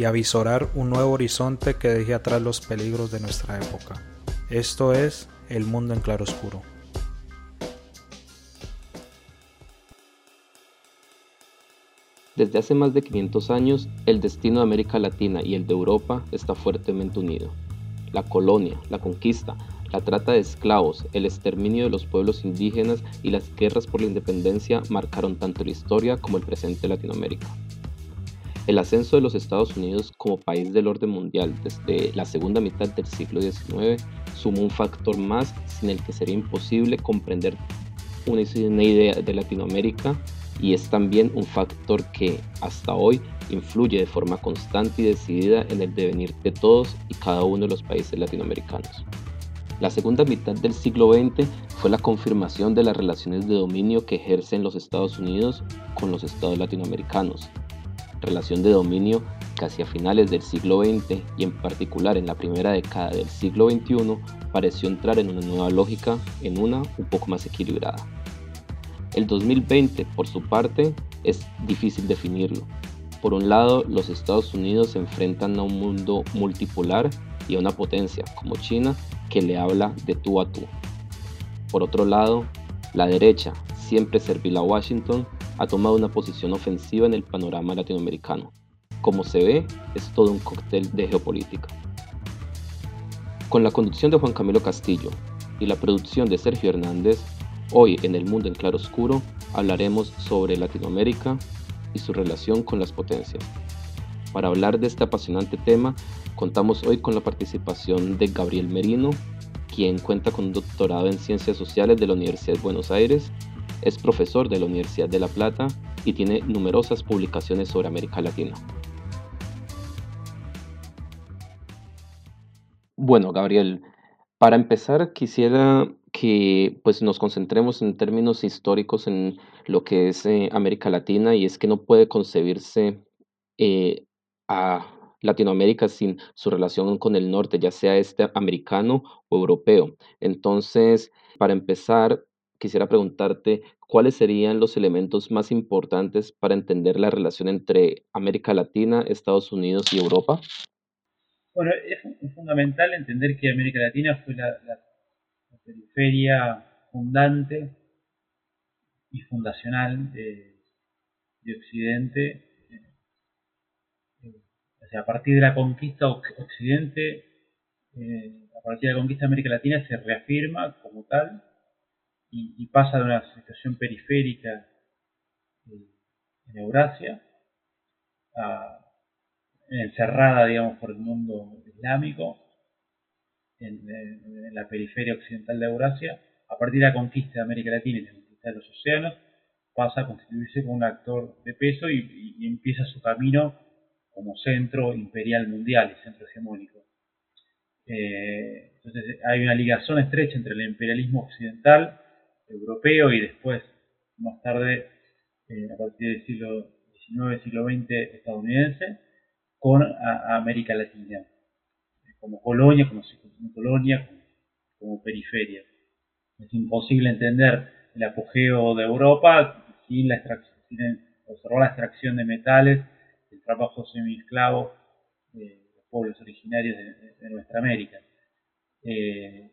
y avisorar un nuevo horizonte que deje atrás los peligros de nuestra época. Esto es El Mundo en Claroscuro. Desde hace más de 500 años, el destino de América Latina y el de Europa está fuertemente unido. La colonia, la conquista, la trata de esclavos, el exterminio de los pueblos indígenas y las guerras por la independencia marcaron tanto la historia como el presente de Latinoamérica. El ascenso de los Estados Unidos como país del orden mundial desde la segunda mitad del siglo XIX sumó un factor más sin el que sería imposible comprender una, idea de Latinoamérica y es también un factor que hasta hoy influye de forma constante y decidida en el devenir de todos y cada uno de los países latinoamericanos. La segunda mitad del siglo XX fue la confirmación de las relaciones de dominio que ejercen los Estados Unidos con los estados latinoamericanos. Relación de dominio que hacia finales del siglo XX y en particular en la primera década del siglo XXI pareció entrar en una nueva lógica, en una un poco más equilibrada. El 2020, por su parte, es difícil definirlo. Por un lado, los Estados Unidos se enfrentan a un mundo multipolar y a una potencia como China que le habla de tú a tú. Por otro lado, la derecha, siempre servil a Washington, ha tomado una posición ofensiva en el panorama latinoamericano. Como se ve, es todo un cóctel de geopolítica. Con la conducción de Juan Camilo Castillo y la producción de Sergio Hernández, hoy en El Mundo en Claroscuro hablaremos sobre Latinoamérica y su relación con las potencias. Para hablar de este apasionante tema, contamos hoy con la participación de Gabriel Merino, quien cuenta con un doctorado en Ciencias Sociales de la Universidad de Buenos Aires, es profesor de la Universidad de La Plata y tiene numerosas publicaciones sobre América Latina. Bueno, Gabriel, para empezar quisiera que pues nos concentremos en términos históricos en lo que es eh, América Latina y es que no puede concebirse eh, a Latinoamérica sin su relación con el norte, ya sea este americano o europeo. Entonces, para empezar, quisiera preguntarte cuáles serían los elementos más importantes para entender la relación entre América Latina, Estados Unidos y Europa. Bueno, es, fundamental entender que América Latina fue la, periferia fundante y fundacional de Occidente a partir de la conquista Occidente, eh, a partir de la conquista de América Latina se reafirma como tal y, pasa de una situación periférica eh, en Eurasia, encerrada, digamos, por el mundo islámico, en, la periferia occidental de Eurasia, a partir de la conquista de América Latina y la conquista de los océanos, pasa a constituirse como un actor de peso y empieza su camino como centro imperial mundial y centro hegemónico. Eh, entonces hay una ligación estrecha entre el imperialismo occidental, europeo y después, más tarde, eh, a partir del siglo XIX, siglo XX estadounidense, con América Latina, como colonia, como, colonia, como, periferia. Es imposible entender el apogeo de Europa sin, la sin observar la extracción de metales el trabajo semi-esclavo de los pueblos originarios de, nuestra América. Eh,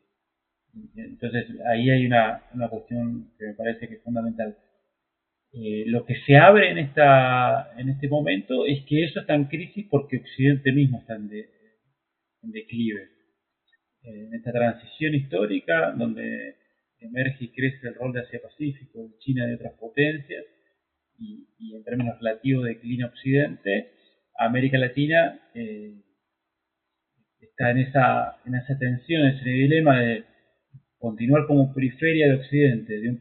entonces ahí hay una, cuestión que me parece que es fundamental. Eh, lo que se abre en, esta, en este momento es que eso está en crisis porque Occidente mismo está en, declive. Eh, en esta transición histórica donde emerge y crece el rol de Asia-Pacífico, de China y de otras potencias, y, en términos relativos declina Occidente, América Latina eh, está en esa, en esa tensión, en ese dilema de continuar como periferia de Occidente, de un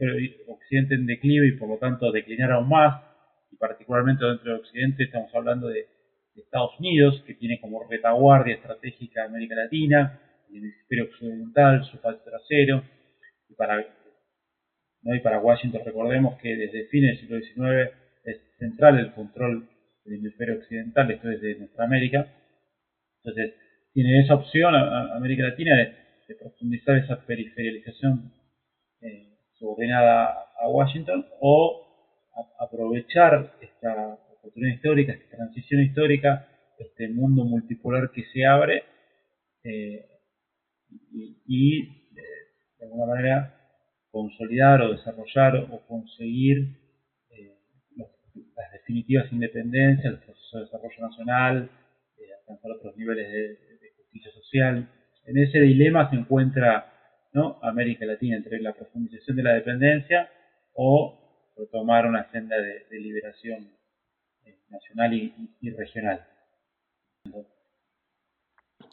Occidente en declive y por lo tanto declinar aún más, y particularmente dentro de Occidente estamos hablando de, Estados Unidos, que tiene como retaguardia estratégica América Latina, el hemisferio occidental, su patio trasero, y para, ¿no? y para Washington recordemos que desde fines del siglo XIX es central el control del hemisferio occidental, esto es de nuestra América, entonces tiene esa opción América Latina de, profundizar esa periferialización eh, subordinada a Washington o aprovechar esta oportunidad histórica, esta transición histórica, este mundo multipolar que se abre eh, y, eh, de alguna manera consolidar o desarrollar o conseguir eh, las definitivas independencias, el proceso de desarrollo nacional, alcanzar otros niveles de, justicia social. En ese dilema se encuentra. América Latina entre la profundización de la dependencia o tomar una senda de, liberación eh, nacional y, regional.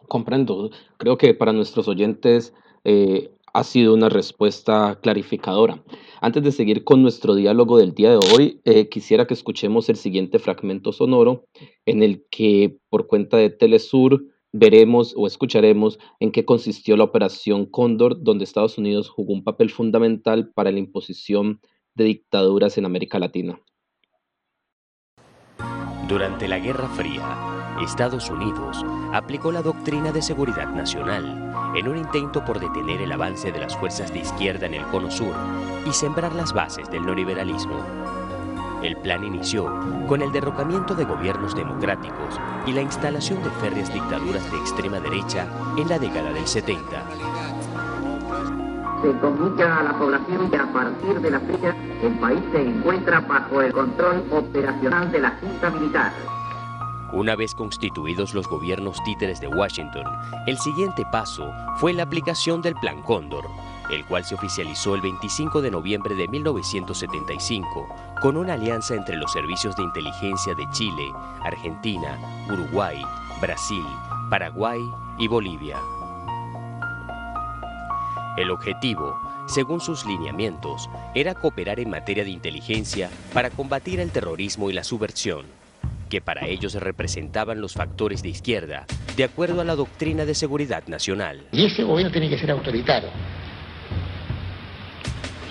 Comprendo. Creo que para nuestros oyentes eh, ha sido una respuesta clarificadora. Antes de seguir con nuestro diálogo del día de hoy, eh, quisiera que escuchemos el siguiente fragmento sonoro en el que, por cuenta de Telesur, veremos o escucharemos en qué consistió la Operación Cóndor, donde Estados Unidos jugó un papel fundamental para la imposición de dictaduras en América Latina. Durante la Guerra Fría, Estados Unidos aplicó la doctrina de seguridad nacional en un intento por detener el avance de las fuerzas de izquierda en el Cono Sur y sembrar las bases del neoliberalismo. El plan inició con el derrocamiento de gobiernos democráticos y la instalación de férreas dictaduras de extrema derecha en la década del 70 se comunica a la población que a partir de la fecha el país se encuentra bajo el control operacional de la Junta Militar. Una vez constituidos los gobiernos títeres de Washington, el siguiente paso fue la aplicación del Plan Cóndor, el cual se oficializó el 25 de noviembre de 1975 con una alianza entre los servicios de inteligencia de Chile, Argentina, Uruguay, Brasil, Paraguay y Bolivia. El objetivo, según sus lineamientos, era cooperar en materia de inteligencia para combatir el terrorismo y la subversión, que para ellos representaban los factores de izquierda, de acuerdo a la doctrina de seguridad nacional. Y ese gobierno tiene que ser autoritario,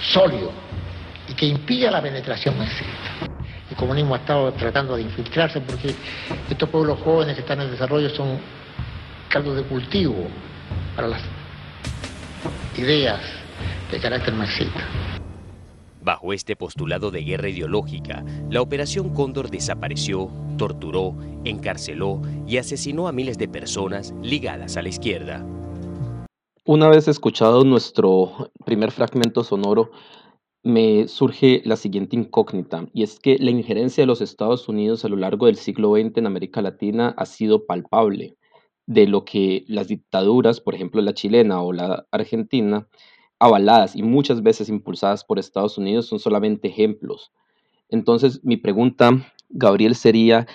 sólido, que impida la penetración masiva. El comunismo ha estado tratando de infiltrarse porque estos pueblos jóvenes que están en desarrollo son caldos de cultivo para las ideas de carácter marxista. Bajo este postulado de guerra ideológica, la Operación Cóndor desapareció, torturó, encarceló y asesinó a miles de personas ligadas a la izquierda. Una vez escuchado nuestro primer fragmento sonoro, me surge la siguiente incógnita, y es que la injerencia de los Estados Unidos a lo largo del siglo XX en América Latina ha sido palpable de lo que las dictaduras, por ejemplo la chilena o la argentina, avaladas y muchas veces impulsadas por Estados Unidos, son solamente ejemplos. Entonces, mi pregunta, Gabriel, sería,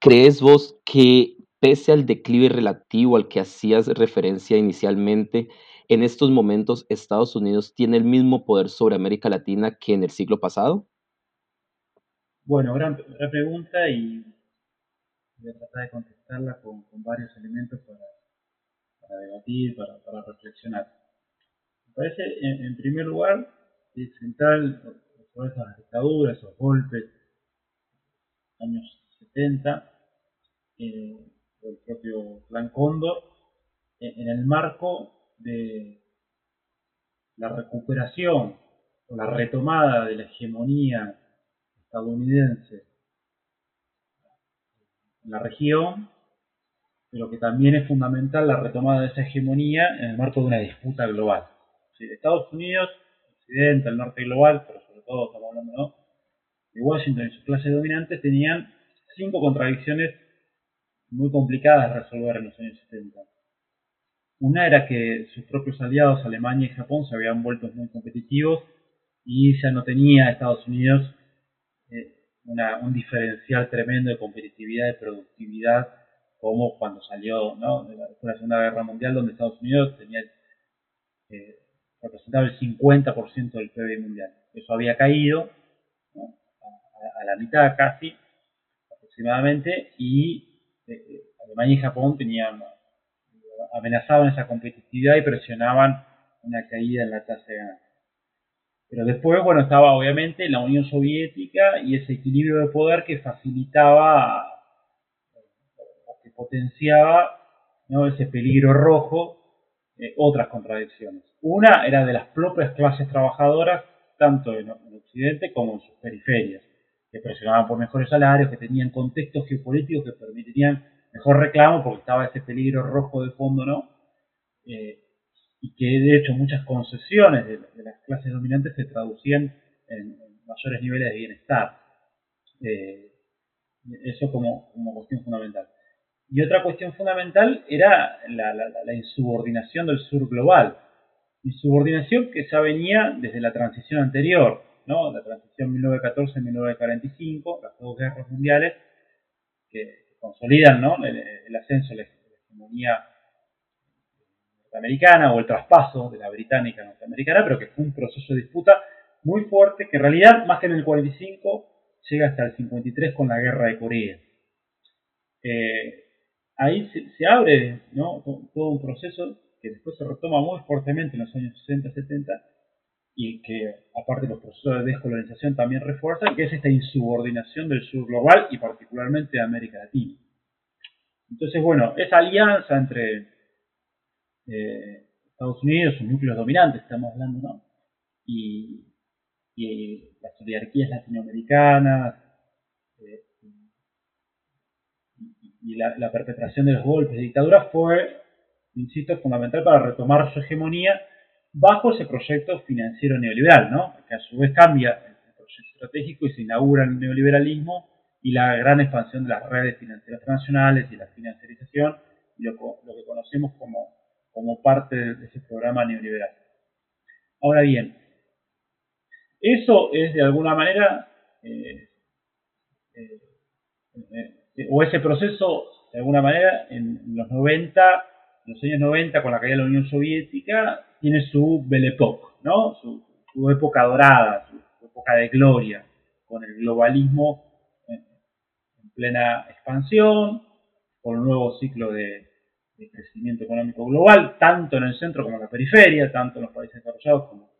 ¿crees vos que pese al declive relativo al que hacías referencia inicialmente, en estos momentos Estados Unidos tiene el mismo poder sobre América Latina que en el siglo pasado? Bueno, gran, pregunta y voy a tratar de contestarla con, varios elementos para, debatir, para, reflexionar. Me parece, en, primer lugar, es central esas dictaduras, esos golpes, años 70, eh, el propio Plan Cóndor, en el marco de la recuperación o la retomada de la hegemonía estadounidense en la región, pero que también es fundamental la retomada de esa hegemonía en el marco de una disputa global. Estados Unidos, Occidente, el norte global, pero sobre todo estamos hablando de Washington y sus clases dominantes, tenían cinco contradicciones muy complicadas de resolver en los años 70. Una era que sus propios aliados, Alemania y Japón, se habían vuelto muy competitivos y ya no tenía Estados Unidos eh, un diferencial tremendo de competitividad y productividad, como cuando salió ¿no? de la, Segunda Guerra Mundial, donde Estados Unidos tenía eh, representaba el 50% del PIB mundial. Eso había caído a, la mitad casi, aproximadamente, y eh, Alemania y Japón tenían amenazaban esa competitividad y presionaban una caída en la tasa de ganancia. Pero después, bueno, estaba obviamente la Unión Soviética y ese equilibrio de poder que facilitaba o que potenciaba ese peligro rojo, eh, otras contradicciones. Una era de las propias clases trabajadoras, tanto en, Occidente como en sus periferias, que presionaban por mejores salarios, que tenían contextos geopolíticos que permitirían mejor reclamo porque estaba ese peligro rojo de fondo, ¿no? Eh, y que de hecho muchas concesiones de, las clases dominantes se traducían en, mayores niveles de bienestar. Eh, eso como, como, cuestión fundamental. Y otra cuestión fundamental era la, la, insubordinación del sur global. Insubordinación que ya venía desde la transición anterior, ¿no? la transición 1914-1945, las dos guerras mundiales, que consolidan ¿no? el, ascenso de la hegemonía norteamericana o el traspaso de la británica norteamericana, pero que fue un proceso de disputa muy fuerte que en realidad, más que en el 45, llega hasta el 53 con la guerra de Corea. Eh, ahí se, abre ¿no? todo un proceso que después se retoma muy fuertemente en los años 60-70 y que aparte los procesos de descolonización también refuerzan, que es esta insubordinación del sur global y particularmente de América Latina. Entonces, bueno, esa alianza entre eh, Estados Unidos, sus núcleos dominantes, estamos hablando, ¿no? Y, las oligarquías latinoamericanas, eh, y, la, la, perpetración de los golpes de dictadura fue, insisto, fundamental para retomar su hegemonía bajo ese proyecto financiero neoliberal, ¿no? que a su vez cambia el proyecto estratégico y se inaugura el neoliberalismo y la gran expansión de las redes financieras transnacionales y la financiarización y lo, que conocemos como, como parte de ese programa neoliberal. Ahora bien, eso es de alguna manera, eh, eh, eh, o ese proceso de alguna manera en los 90, los años 90 con la caída de la Unión Soviética, tiene su Belle Époque, ¿no? Su, época dorada, su, época de gloria, con el globalismo en, plena expansión, con un nuevo ciclo de, crecimiento económico global, tanto en el centro como en la periferia, tanto en los países desarrollados como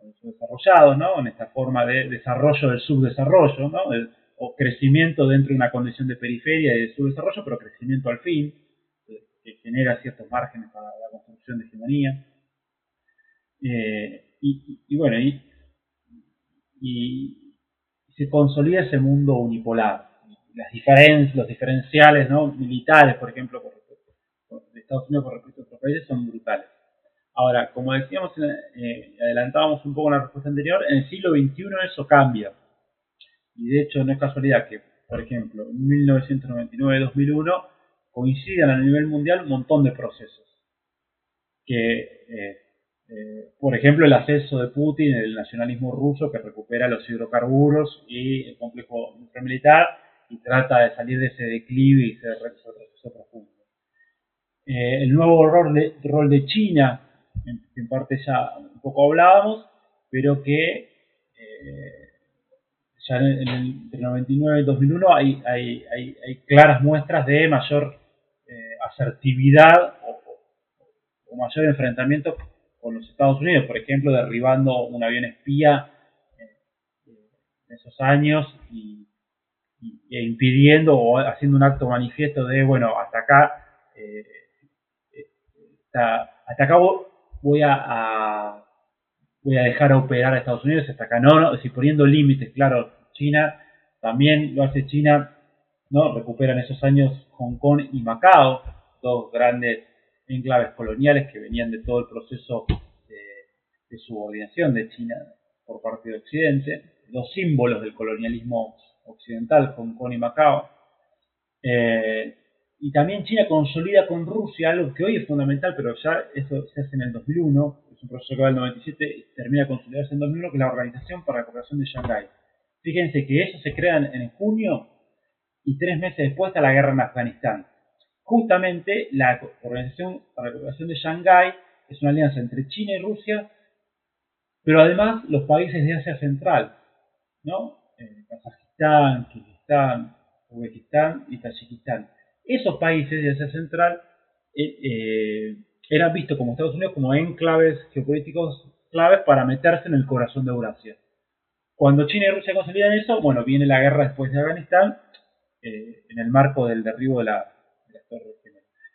en los subdesarrollados, ¿no? En esta forma de desarrollo del subdesarrollo, ¿no? o crecimiento dentro de una condición de periferia y de subdesarrollo, pero crecimiento al fin, que genera ciertos márgenes para la construcción de hegemonía. Eh, y, bueno, y, se consolida ese mundo unipolar. Las diferencias, los diferenciales ¿no? militares, por ejemplo, de Estados Unidos con respecto a otros países son brutales. Ahora, como decíamos, eh, adelantábamos un poco en la respuesta anterior, en el siglo XXI eso cambia. Y de hecho no es casualidad que, por ejemplo, en 1999-2001 coincidan a nivel mundial un montón de procesos que eh, eh, por ejemplo, el acceso de Putin, el nacionalismo ruso que recupera los hidrocarburos y el complejo militar y trata de salir de ese declive y ese retroceso profundo. Eh, el nuevo rol de, China, en, en, parte ya un poco hablábamos, pero que eh, ya en, el, entre 99 y 2001 hay, hay, hay, claras muestras de mayor asertividad o mayor enfrentamiento con los Estados Unidos, por ejemplo, derribando un avión espía eh, en esos años y, e impidiendo o haciendo un acto manifiesto de, bueno, hasta acá, eh, hasta, acá voy a, voy a dejar operar a Estados Unidos, hasta acá no, no, decir, poniendo límites, claro, China, también lo hace China, ¿no? Recuperan esos años Hong Kong y Macao, dos grandes enclaves coloniales que venían de todo el proceso de, subordinación de China por parte de Occidente, los símbolos del colonialismo occidental, Hong Kong y Macao. Eh, y también China consolida con Rusia algo que hoy es fundamental, pero ya eso se hace en el 2001, es un proceso que va del 97 y termina consolidándose en 2001, que es la Organización para la Cooperación de Shanghái. Fíjense que eso se crea en, en junio y tres meses después está la guerra en Afganistán justamente la Organización para la Cooperación de Shanghái es una alianza entre China y Rusia, pero además los países de Asia Central, ¿no? Eh, Kazajistán, Kirguistán, Uzbekistán y Tayikistán. Esos países de Asia Central eh, eh, eran vistos como Estados Unidos como enclaves geopolíticos claves para meterse en el corazón de Eurasia. Cuando China y Rusia consolidan eso, bueno, viene la guerra después de Afganistán, eh, en el marco del derribo de, la,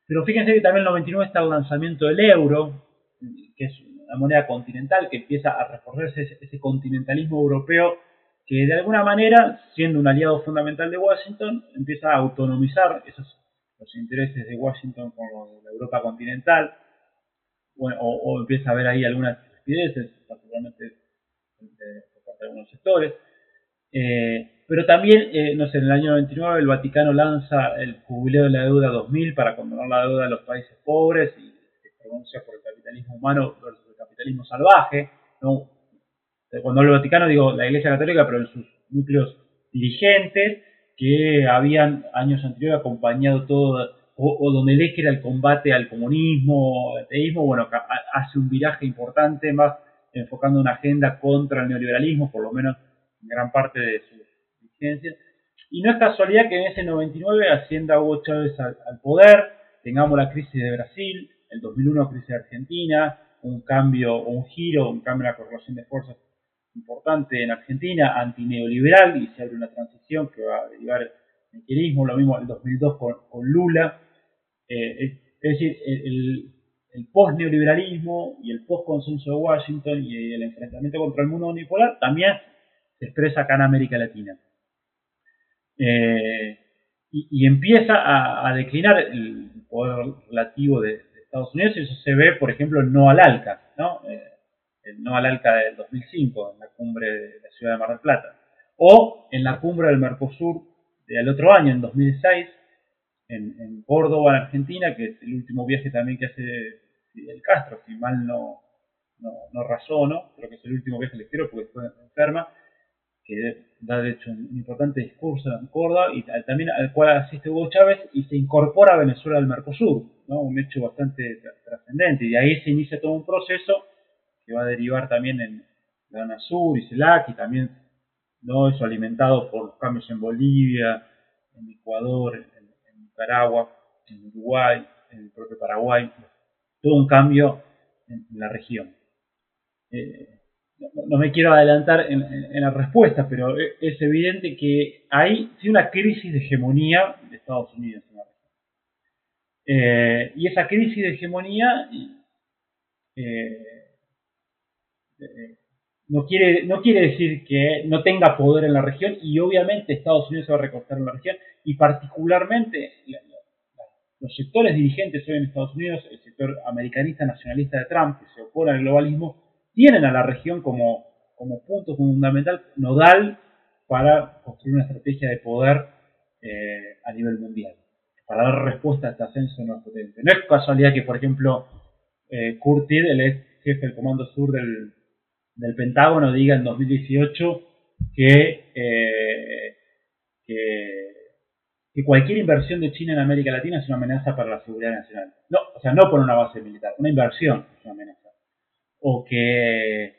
Pero fíjense que también en el 99 está el lanzamiento del euro, que es una moneda continental que empieza a reforzarse ese, continentalismo europeo que de alguna manera, siendo un aliado fundamental de Washington, empieza a autonomizar esos los intereses de Washington con la Europa continental, bueno, o, empieza a haber ahí algunas estupideces, particularmente por parte de algunos sectores. Eh, pero también, eh, no sé, en el año 99 el Vaticano lanza el jubileo de la deuda 2000 para condonar la deuda de los países pobres y se pronuncia por el capitalismo humano versus el capitalismo salvaje. ¿no? Cuando hablo del Vaticano digo la Iglesia Católica, pero en sus núcleos dirigentes que habían años anteriores acompañado todo, o, donde el eje era el combate al comunismo, al ateísmo, bueno, hace un viraje importante, más enfocando una agenda contra el neoliberalismo, por lo menos en gran parte de sus vigencias. Y no es casualidad que en ese 99 Hacienda Hugo Chávez al, poder, tengamos la crisis de Brasil, el 2001 crisis de Argentina, un cambio, un giro, un cambio en la correlación de fuerzas importante en Argentina, antineoliberal, y se abre una transición que va a derivar en kirchnerismo, lo mismo el 2002 con, Lula. Eh, es, decir, el, el post-neoliberalismo y el post-consenso de Washington y el enfrentamiento contra el mundo unipolar también se expresa acá en América Latina. Eh, y, empieza a, declinar el poder relativo de, Estados Unidos y eso se ve, por ejemplo, no al ALCA, ¿no? El no al ALCA del 2005, en la cumbre de la ciudad de Mar del Plata, o en la cumbre del Mercosur del otro año, en 2006, en, Córdoba, en Argentina, que es el último viaje también que hace Fidel Castro, si mal no, no, no razono, creo que es el último viaje al quiero porque después enferma, que da de hecho un importante discurso en Córdoba y también al cual asiste Hugo Chávez y se incorpora a Venezuela al Mercosur, ¿no? un hecho bastante trascendente y de ahí se inicia todo un proceso que va a derivar también en la UNASUR y CELAC y también ¿no? eso alimentado por los cambios en Bolivia, en Ecuador, en, Nicaragua, en Uruguay, en el propio Paraguay, todo un cambio en, la región. Eh, no, me quiero adelantar en, la respuesta, pero e, es evidente que hay una crisis de hegemonía de Estados Unidos en la. Eh, y esa crisis de hegemonía eh, no quiere, no quiere decir que no tenga poder en la región y obviamente Estados Unidos se va a recostar en la región y particularmente los sectores dirigentes hoy en Estados Unidos, el sector americanista nacionalista de Trump que se opone al globalismo, tienen a la región como, como punto fundamental, nodal, para construir una estrategia de poder eh, a nivel mundial, para dar respuesta a este ascenso no potente. No es casualidad que, por ejemplo, eh, el ex jefe del Comando Sur del, Pentágono diga en 2018 que, eh, que, cualquier inversión de China en América Latina es una amenaza para la seguridad nacional. No, o sea, no por una base militar, una inversión es una amenaza. O que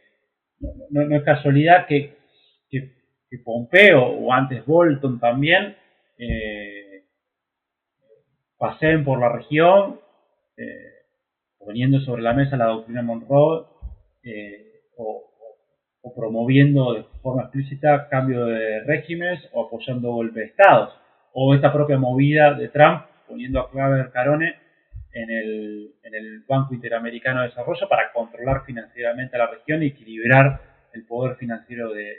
no, es casualidad que, que, Pompeo o antes Bolton también eh, paseen por la región eh, poniendo sobre la mesa la doctrina Monroe eh, o, promoviendo de forma explícita cambio de regímenes o apoyando golpes de estados. O esta propia movida de Trump poniendo a Claver Carone en el, Banco Interamericano de Desarrollo para controlar financieramente la región y equilibrar el poder financiero de,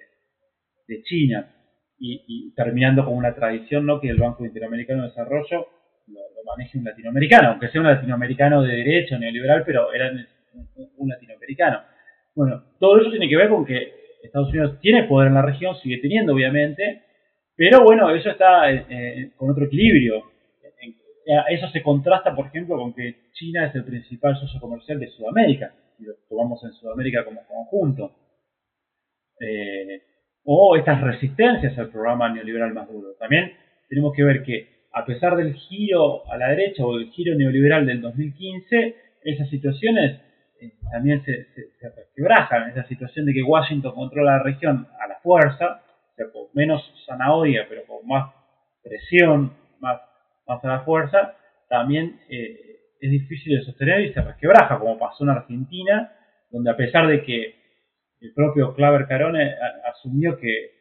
China. Y, terminando con una tradición ¿no? que el Banco Interamericano de Desarrollo lo, maneje un latinoamericano, aunque sea un latinoamericano de derecho, neoliberal, pero era un latinoamericano. Bueno, todo eso tiene que ver con que Estados Unidos tiene poder en la región, sigue teniendo obviamente, pero bueno, eso está eh, eh, con otro equilibrio. Eso se contrasta, por ejemplo, con que China es el principal socio comercial de Sudamérica, si lo tomamos en Sudamérica como conjunto. Eh, o estas resistencias al programa neoliberal más duro. También tenemos que ver que a pesar del giro a la derecha o del giro neoliberal del 2015, esas situaciones eh, también se, se, esa situación de que Washington controla la región a la fuerza, o sea, con menos zanahoria, pero con más presión más, más a la fuerza, también eh, es difícil de sostener y se resquebraja, como pasó en Argentina, donde a pesar de que el propio Claver Carone asumió que,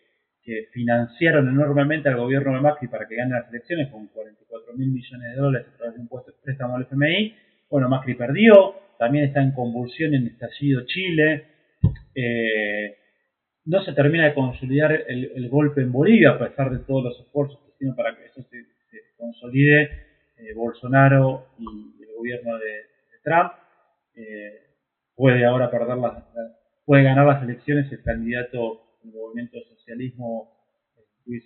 financiaron enormemente al gobierno de Macri para que gane las elecciones con 44 mil millones de dólares a través de un puesto de préstamo al FMI, bueno, Macri perdió, también está en convulsión en estallido Chile, eh, no se termina de consolidar el, golpe en Bolivia a pesar de todos los esfuerzos que hicieron para que eso se, consolide eh, Bolsonaro y el gobierno de, Trump. Eh, puede ahora perder las, puede ganar las elecciones el candidato del movimiento socialismo Luis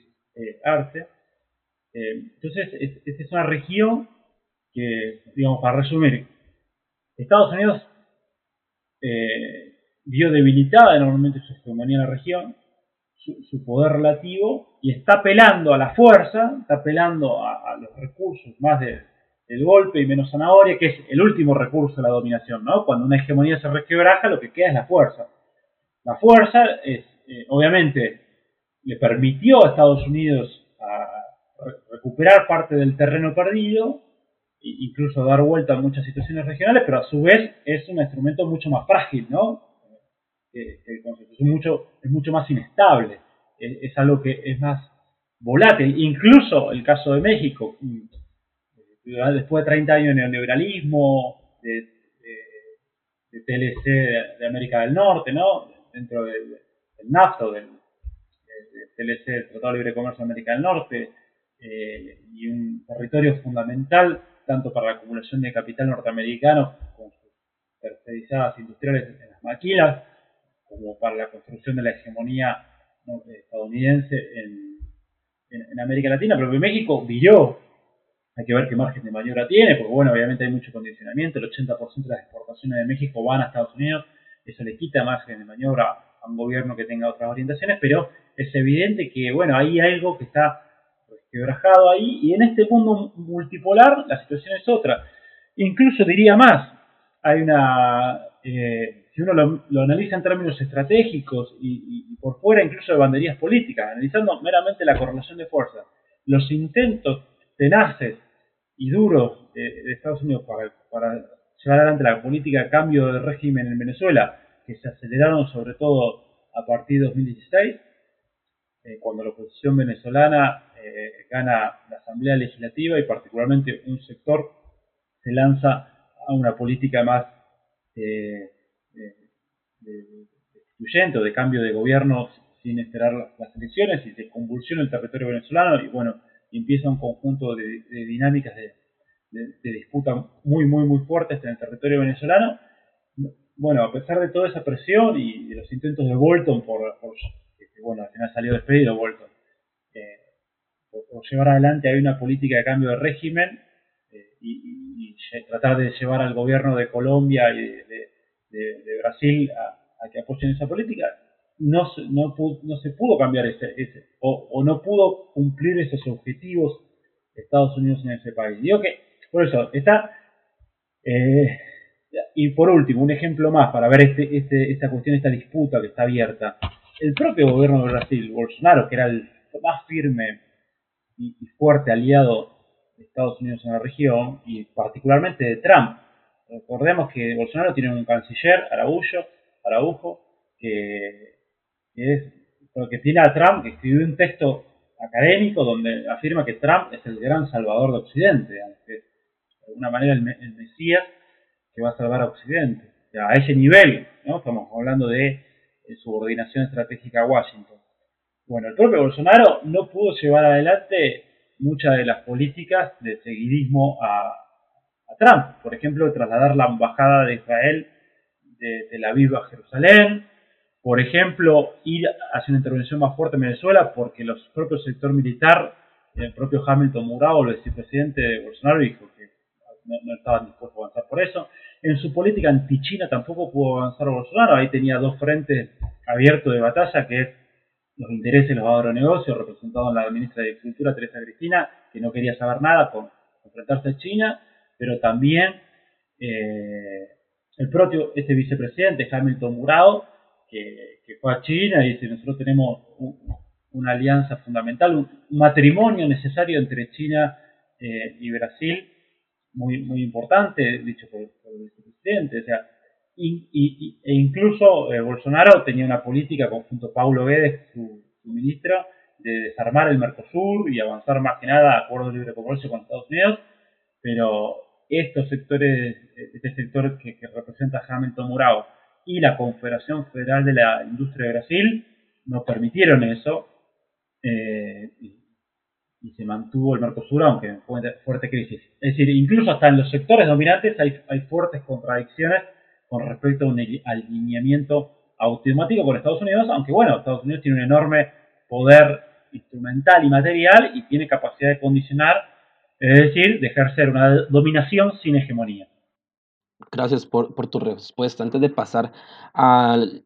Arce. entonces, esta es una región que, digamos, para resumir, Estados Unidos eh, vio debilitada enormemente su hegemonía en la región, su, poder relativo, y está apelando a la fuerza, está apelando a, los recursos más del golpe y menos zanahoria, que es el último recurso de la dominación, ¿no? Cuando una hegemonía se resquebraja, lo que queda es la fuerza. La fuerza, es, eh, obviamente, le permitió a Estados Unidos recuperar parte del terreno perdido, incluso dar vuelta a muchas situaciones regionales, pero a su vez es un instrumento mucho más frágil, ¿no? Eh, el es mucho, es mucho más inestable, es, algo que es más volátil, incluso el caso de México, mm, después de 30 años de neoliberalismo, de, TLC de, América del Norte, ¿no? Dentro del, NAFTA del, TLC, el Tratado de Libre Comercio de América del Norte, eh, y un territorio fundamental tanto para la acumulación de capital norteamericano con sus tercerizadas industriales en las maquilas, como para la construcción de la hegemonía estadounidense en, América Latina, pero México vio, hay que ver qué margen de maniobra tiene, porque bueno, obviamente hay mucho condicionamiento, el 80% de las exportaciones de México van a Estados Unidos, eso le quita margen de maniobra a un gobierno que tenga otras orientaciones, pero es evidente que, bueno, hay algo que está quebrajado ahí, y en este mundo multipolar la situación es otra. Incluso diría más, hay una, eh, si uno lo, analiza en términos estratégicos y, por fuera incluso de banderías políticas, analizando meramente la correlación de fuerzas, los intentos tenaces y duros de, Estados Unidos para, para llevar adelante la política de cambio de régimen en Venezuela, que se aceleraron sobre todo a partir de 2016, eh, cuando la oposición venezolana eh, gana la Asamblea Legislativa y particularmente un sector se lanza a una política más eh, de, de cambio de gobierno sin esperar las elecciones y se convulsiona el territorio venezolano y bueno, empieza un conjunto de, dinámicas de, disputa muy, muy, muy fuertes en el territorio venezolano. Bueno, a pesar de toda esa presión y de los intentos de Bolton por, bueno, al final salió despedido Bolton, eh, por, llevar adelante hay una política de cambio de régimen eh, y, tratar de llevar al gobierno de Colombia y de, Brasil a, que apoyen esa política, no, no, no se pudo cambiar ese, ese o, no pudo cumplir esos objetivos de Estados Unidos en ese país. Digo que, por eso, está... Eh, y por último, un ejemplo más para ver este, este, esta cuestión, esta disputa que está abierta. El propio gobierno de Brasil, Bolsonaro, que era el más firme y, fuerte aliado de Estados Unidos en la región y particularmente de Trump. Recordemos que Bolsonaro tiene un canciller, Araujo, Araujo que, es que tiene a Trump, que escribió un texto académico donde afirma que Trump es el gran salvador de Occidente, que de alguna manera el, Mesías que va a salvar a Occidente. a ese nivel, ¿no? estamos hablando de subordinación estratégica a Washington. Bueno, el propio Bolsonaro no pudo llevar adelante muchas de las políticas de seguidismo a, Trump. Por ejemplo, trasladar la embajada de Israel de Tel Aviv a Jerusalén. Por ejemplo, ir hacia una intervención más fuerte en Venezuela porque los propios sector militar, el propio Hamilton Murao, el vicepresidente de Bolsonaro, dijo que no, no estaban dispuestos a avanzar por eso. En su política anti-China tampoco pudo avanzar Bolsonaro. Ahí tenía dos frentes abiertos de batalla, que es los intereses de los agronegocios, representados en la ministra de Agricultura, Teresa Cristina, que no quería saber nada con enfrentarse a China, pero también eh, el propio este vicepresidente, Hamilton Murado, que, fue a China y dice, nosotros tenemos una alianza fundamental, un, matrimonio necesario entre China eh, y Brasil, muy, muy importante, dicho por, el vicepresidente. O sea, y, e incluso eh, Bolsonaro tenía una política conjunto a Paulo Guedes, su, su ministro, de desarmar el Mercosur y avanzar más que nada a acuerdos de libre comercio con Estados Unidos, pero estos sectores, este sector que, representa Hamilton Murao y la Confederación Federal de la Industria de Brasil no permitieron eso eh, y, se mantuvo el Mercosur aunque fue fuerte crisis. Es decir, incluso hasta en los sectores dominantes hay, hay fuertes contradicciones con respecto a un alineamiento automático con Estados Unidos, aunque bueno, Estados Unidos tiene un enorme poder instrumental y material y tiene capacidad de condicionar, es decir, de ejercer una dominación sin hegemonía. Gracias por, tu respuesta. Antes de pasar al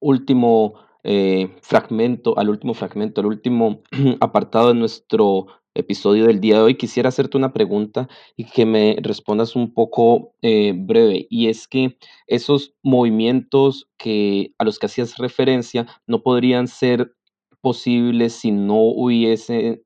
último eh, fragmento, al último fragmento, al último apartado de nuestro episodio del día de hoy, quisiera hacerte una pregunta y que me respondas un poco eh, breve. Y es que esos movimientos que, a los que hacías referencia no podrían ser posibles si no hubiese,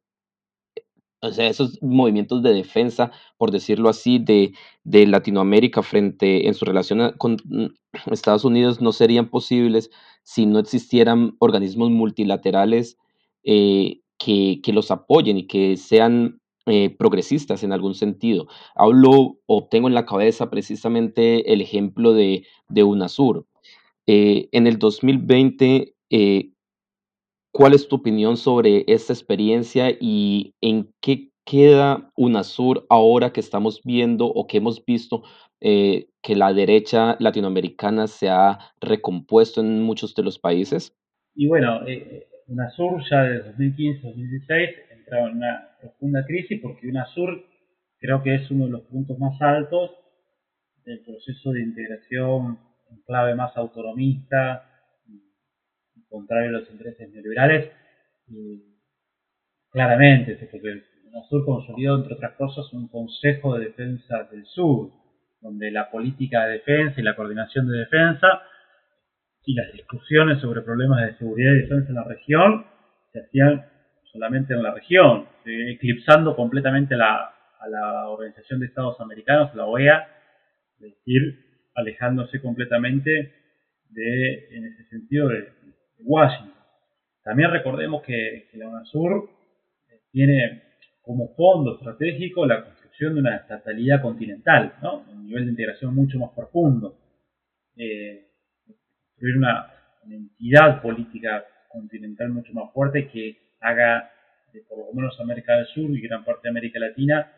o sea, esos movimientos de defensa, por decirlo así, de, de Latinoamérica frente en su relación con mm, Estados Unidos no serían posibles si no existieran organismos multilaterales eh, que, que, los apoyen y que sean eh, progresistas en algún sentido. Hablo o tengo en la cabeza precisamente el ejemplo de, de UNASUR. Eh, en el 2020, ¿Cuál es tu opinión sobre esta experiencia y en qué queda UNASUR ahora que estamos viendo o que hemos visto eh, que la derecha latinoamericana se ha recompuesto en muchos de los países? Y bueno, eh, UNASUR ya desde 2015-2016 entraba en una profunda crisis porque UNASUR creo que es uno de los puntos más altos del proceso de integración en clave más autonomista, contrario a los intereses neoliberales, claramente, porque UNASUR consolidó, entre otras cosas, un Consejo de Defensa del Sur, donde la política de defensa y la coordinación de defensa y las discusiones sobre problemas de seguridad y defensa en la región se hacían solamente en la región, eclipsando completamente a la Organización de Estados Americanos, la OEA, es decir, alejándose completamente de, en ese sentido, de, Washington. También recordemos que, la UNASUR eh, tiene como fondo estratégico la construcción de una estatalidad continental, un nivel de integración mucho más profundo, eh, construir una, entidad política continental mucho más fuerte que haga de por lo menos América del Sur y gran parte de América Latina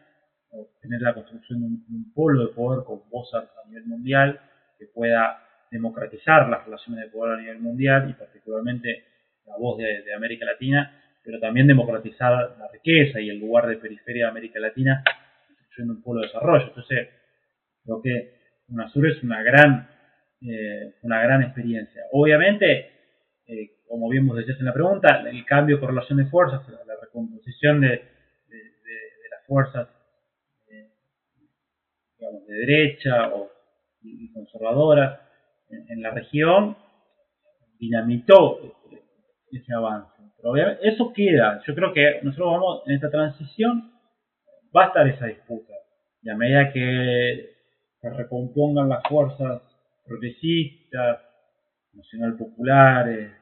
tener la construcción de un, polo de poder con voz a nivel mundial que pueda democratizar las relaciones de poder a nivel mundial y particularmente la voz de, América Latina, pero también democratizar la riqueza y el lugar de periferia de América Latina, construyendo un polo de desarrollo. Entonces, creo que UNASUR es una gran, eh, una gran experiencia. Obviamente, eh, como vimos desde en la pregunta, el cambio de correlación de fuerzas, la, recomposición de, las fuerzas eh, digamos, de derecha o y conservadoras, en, la región dinamitó ese avance. Pero eso queda. Yo creo que nosotros vamos en esta transición, va a estar esa disputa. Y a medida que se recompongan las fuerzas progresistas, nacional populares,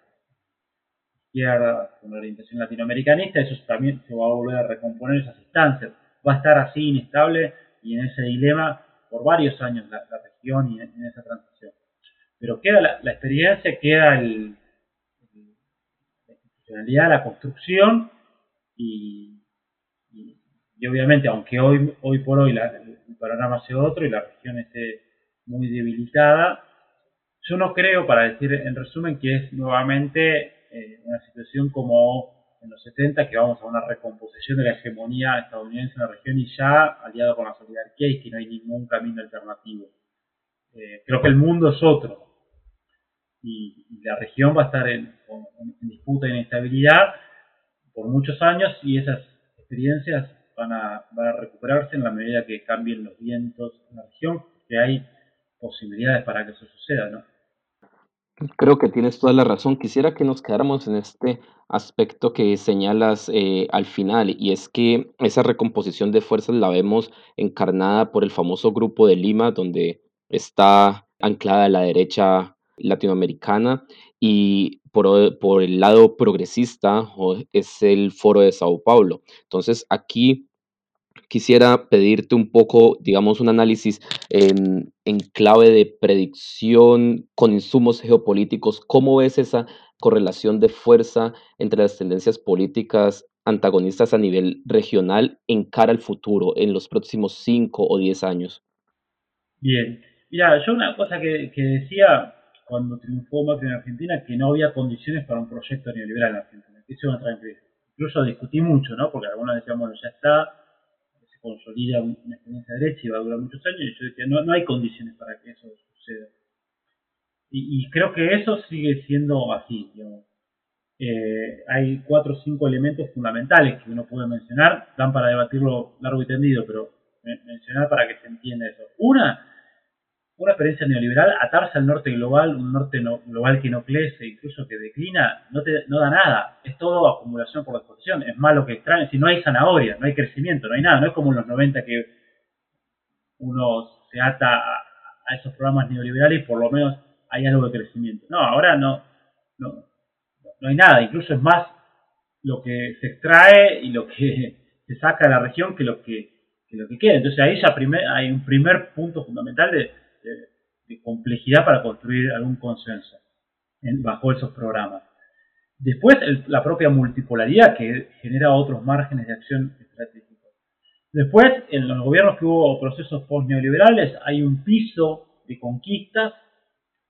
izquierdas, con orientación latinoamericanista, eso también se va a volver a recomponer esas instancias. Va a estar así inestable y en ese dilema por varios años la, región y en esa transición pero queda la, experiencia, queda el, la institucionalidad, la construcción y, obviamente, aunque hoy, hoy por hoy el panorama sea otro y la región esté muy debilitada, yo no creo, para decir en resumen, que es nuevamente eh, una situación como en los 70, que vamos a una recomposición de la hegemonía estadounidense en la región y ya aliado con la solidaridad y que no hay ningún camino alternativo. Eh, creo que el mundo es otro y, la región va a estar en, disputa e inestabilidad por muchos años y esas experiencias van a, van a recuperarse en la medida que cambien los vientos en la región, que hay posibilidades para que eso suceda, ¿no? Creo que tienes toda la razón. Quisiera que nos quedáramos en este aspecto que señalas eh, al final, y es que esa recomposición de fuerzas la vemos encarnada por el famoso Grupo de Lima, donde está anclada la derecha latinoamericana, y por, por el lado progresista es el Foro de Sao Paulo. Entonces, aquí quisiera pedirte un poco, digamos, un análisis en, clave de predicción con insumos geopolíticos. ¿Cómo ves esa correlación de fuerza entre las tendencias políticas antagonistas a nivel regional en cara al futuro, en los próximos 5 o 10 años? Bien, mira, yo una cosa que, decía cuando triunfó Macri en Argentina, que no había condiciones para un proyecto neoliberal en Argentina, eso Incluso discutí mucho, ¿no? Porque algunos decían, bueno, ya está, consolida una experiencia derecha y va a durar muchos años, y yo decía, no, no hay condiciones para que eso suceda. Y, creo que eso sigue siendo así, eh, hay cuatro o cinco elementos fundamentales que uno puede mencionar, dan para debatirlo largo y tendido, pero mencionar para que se entienda eso. Una, una experiencia neoliberal, atarse al norte global, un norte global que no crece, incluso que declina, no, te, no da nada. Es todo acumulación por la exposición. Es malo que extraen. Si no hay zanahoria, no hay crecimiento, no hay nada. No es como en los 90 que uno se ata a, esos programas neoliberales y por lo menos hay algo de crecimiento. No, ahora no, no, no hay nada. Incluso es más lo que se extrae y lo que se saca de la región que lo que, que lo que queda. Entonces ahí ya hay un primer punto fundamental de de, complejidad para construir algún consenso bajo esos programas. Después, la propia multipolaridad que genera otros márgenes de acción estratégicos. Después, en los gobiernos que hubo procesos post-neoliberales, hay un piso de conquistas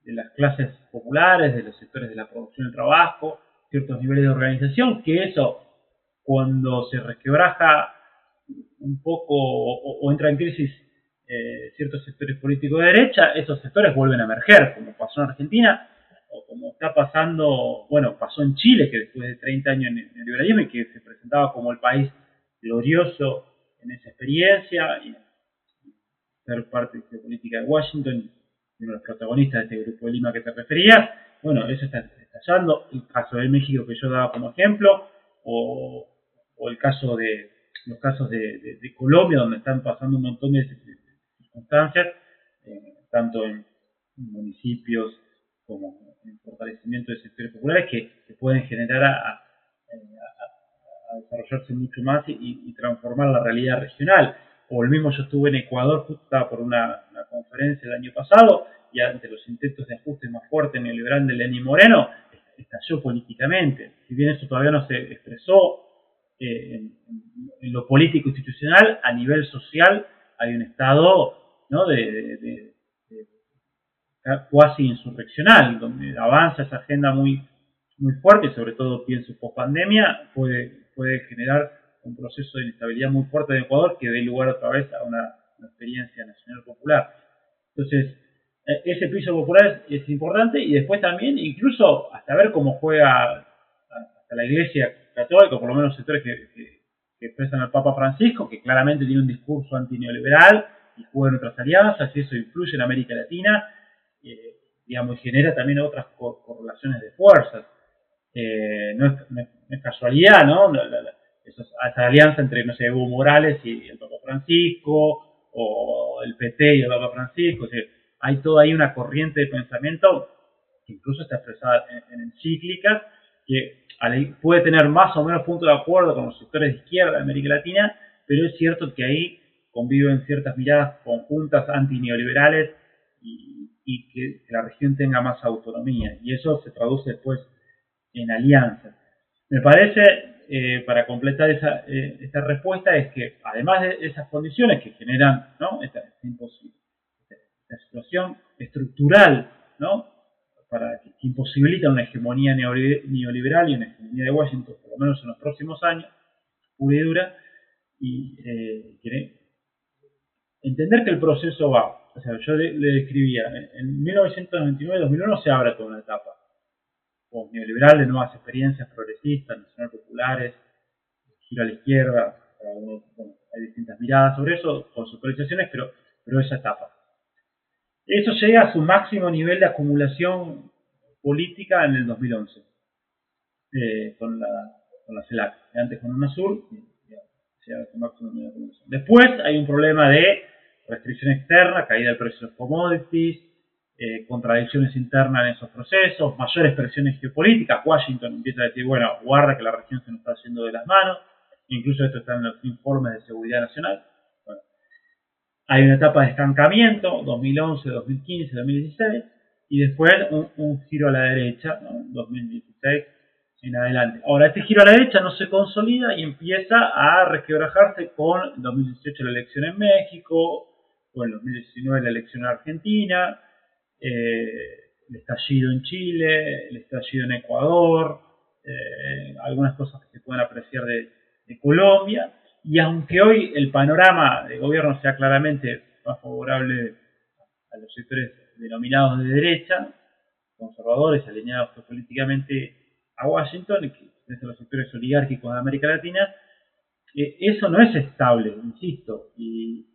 de las clases populares, de los sectores de la producción y el trabajo, ciertos niveles de organización, que eso, cuando se resquebraja un poco o entra en crisis eh, ciertos sectores políticos de derecha, esos sectores vuelven a emerger, como pasó en Argentina, o como está pasando, bueno, pasó en Chile, que después de 30 años en el liberalismo y que se presentaba como el país glorioso en esa experiencia, y ser parte de la política de Washington, uno de los protagonistas de este grupo de Lima que te referías, bueno, eso está estallando, el caso de México que yo daba como ejemplo, o, el caso de los casos de, Colombia, donde están pasando un montón de, circunstancias, eh, tanto en municipios como en fortalecimiento de sectores populares que, pueden generar a, desarrollarse mucho más y, transformar la realidad regional. O el mismo yo estuve en Ecuador, justo por una, conferencia el año pasado, y ante los intentos de ajuste más fuertes neoliberal de Lenín Moreno, estalló políticamente. Si bien eso todavía no se expresó eh, en, lo político institucional, a nivel social hay un Estado ¿no? de, cuasi insurreccional, donde avanza esa agenda muy, muy fuerte, sobre todo pienso post pandemia, puede, puede generar un proceso de inestabilidad muy fuerte en Ecuador que dé lugar otra vez a una, experiencia nacional popular. Entonces, e, ese piso popular es, importante y después también, incluso hasta ver cómo juega hasta la Iglesia Católica, por lo menos sectores que, que expresan al Papa Francisco, que claramente tiene un discurso antineoliberal, y juegan otras alianzas y eso influye en América Latina, eh, digamos, y genera también otras correlaciones de fuerzas. Eh, no, es, casualidad, ¿no? esa alianza entre, no sé, Evo Morales y el Papa Francisco, o el PT y el Papa Francisco, hay toda ahí una corriente de pensamiento que incluso está expresada en, encíclicas, que puede tener más o menos punto de acuerdo con los sectores de izquierda de América Latina, pero es cierto que ahí conviven ciertas miradas conjuntas antineoliberales y, que, la región tenga más autonomía. Y eso se traduce después en alianzas. Me parece, eh, para completar esa, eh, esta respuesta, es que además de esas condiciones que generan ¿no? esta, situación estructural, ¿no? para que, imposibilita una hegemonía neoliberal y una hegemonía de Washington, por lo menos en los próximos años, pura y dura, y eh, entender que el proceso va. O sea, yo le, describía, en 1999-2001 se abre toda una etapa o neoliberal de nuevas experiencias progresistas, nacional populares, giro a la izquierda, hay distintas miradas sobre eso, con sus actualizaciones, pero, pero esa etapa. Eso llega a su máximo nivel de acumulación política en el 2011 eh, con, la, con la CELAC, antes con UNASUR. Después hay un problema de restricción externa, caída del precio de los commodities, eh, contradicciones internas en esos procesos, mayores presiones geopolíticas. Washington empieza a decir, bueno, guarda que la región se nos está haciendo de las manos. Incluso esto está en los informes de seguridad nacional. hay una etapa de estancamiento, 2011, 2015, 2016, y después un, giro a la derecha, 2016 en adelante. Ahora, este giro a la derecha no se consolida y empieza a resquebrajarse con 2018 la elección en México, en 2019 la elección en Argentina, eh, el estallido en Chile, el estallido en Ecuador, eh, algunas cosas que se pueden apreciar de, Colombia. Y aunque hoy el panorama de gobierno sea claramente más favorable a los sectores denominados de derecha, conservadores, alineados políticamente a Washington, que son los sectores oligárquicos de América Latina, eh, eso no es estable, insisto, y,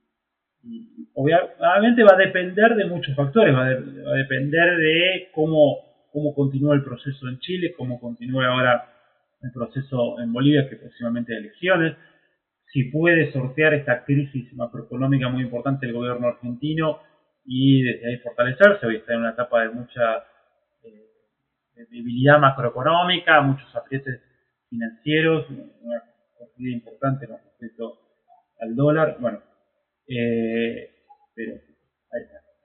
obviamente va a depender de muchos factores, va a, depender de cómo, cómo continúa el proceso en Chile, cómo continúa ahora el proceso en Bolivia, que próximamente hay elecciones, si puede sortear esta crisis macroeconómica muy importante del gobierno argentino y desde ahí fortalecerse, hoy está en una etapa de mucha debilidad macroeconómica, muchos aprietes financieros, una corrida importante con respecto al dólar. Bueno, eh, pero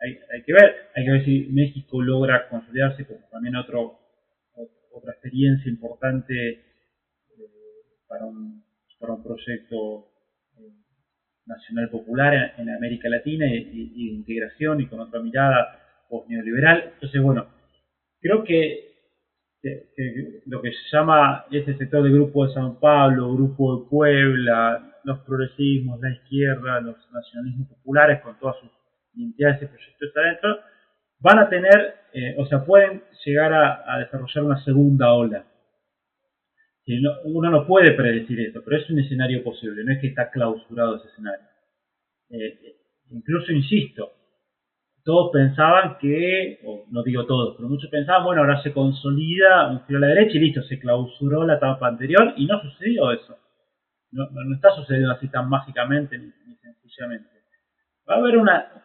hay, que ver, hay que ver si México logra consolidarse como también otro, otra experiencia importante eh, para, un, para un proyecto eh, nacional popular en, América Latina y, y, de integración y con otra mirada post-neoliberal. Entonces, bueno, creo que lo que se llama ese sector de Grupo de San Pablo, Grupo de Puebla, los progresismos, la izquierda, los nacionalismos populares con todas sus identidades y proyectos adentro, van a tener, eh, o sea, pueden llegar a, desarrollar una segunda ola. uno no puede predecir esto, pero es un escenario posible, no es que está clausurado ese escenario. Eh, incluso, insisto, todos pensaban que, o no digo todos, pero muchos pensaban, bueno, ahora se consolida un giro a la derecha y listo, se clausuró la etapa anterior y no sucedió eso. No, está sucediendo así tan mágicamente ni, sencillamente. Va a haber una...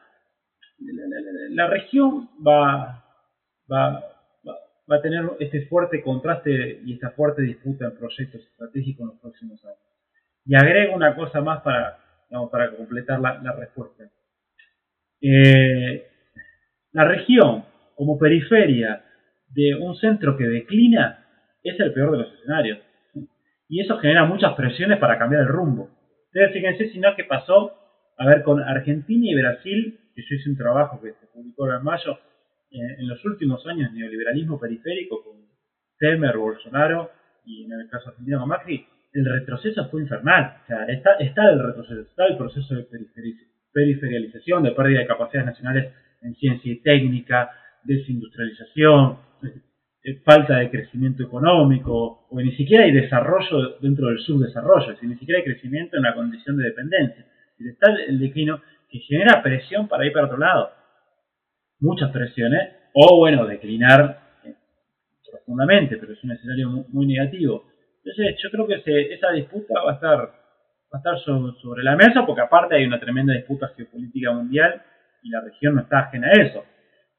La, región va, va, va, a tener este fuerte contraste y esta fuerte disputa en proyectos estratégicos en los próximos años. Y agrego una cosa más para, para completar la, la respuesta. Eh, la región como periferia de un centro que declina es el peor de los escenarios. Y eso genera muchas presiones para cambiar el rumbo. Ustedes fíjense, si no, que pasó, a ver, con Argentina y Brasil, que yo hice un trabajo que se publicó en mayo, eh, en los últimos años, neoliberalismo periférico, con Temer, Bolsonaro y en el caso argentino con Macri, el retroceso fue infernal. O sea, está el retroceso, está el proceso de periferialización, de pérdida de capacidades nacionales en ciencia y técnica, desindustrialización, eh, falta de crecimiento económico, o ni siquiera hay desarrollo dentro del subdesarrollo, ni siquiera hay crecimiento en la condición de dependencia. Está el declino que genera presión para ir para otro lado. Muchas presiones, o bueno, declinar eh, profundamente, pero es un escenario muy, negativo. Entonces yo creo que esa disputa va a estar, va a estar sobre la mesa, porque aparte hay una tremenda disputa geopolítica mundial y la región no está ajena a eso.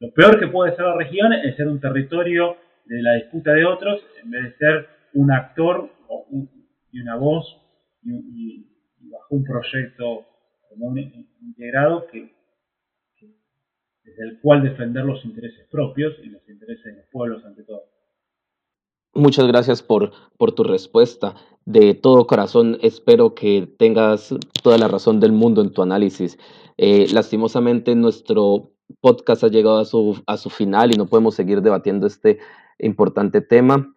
Lo peor que puede ser la región es ser un territorio de la disputa de otros en vez de ser un actor y una voz y, bajo un proyecto común integrado que, desde el cual defender los intereses propios y los intereses de los pueblos ante todo. Muchas gracias por, por tu respuesta. De todo corazón espero que tengas toda la razón del mundo en tu análisis. Eh, lastimosamente nuestro podcast ha llegado a su, su final y no podemos seguir debatiendo este importante tema.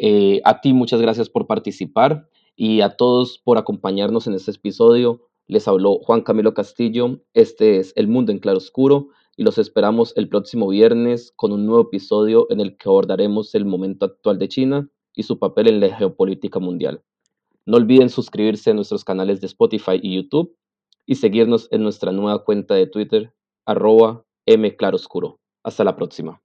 Eh, a ti muchas gracias por participar y a todos por acompañarnos en este episodio. Les habló Juan Camilo Castillo. Este es El Mundo en Claroscuro y los esperamos el próximo viernes con un nuevo episodio en el que abordaremos el momento actual de China y su papel en la geopolítica mundial. No olviden suscribirse a nuestros canales de Spotify y YouTube y seguirnos en nuestra nueva cuenta de Twitter, arroba mclaroscuro. Hasta la próxima.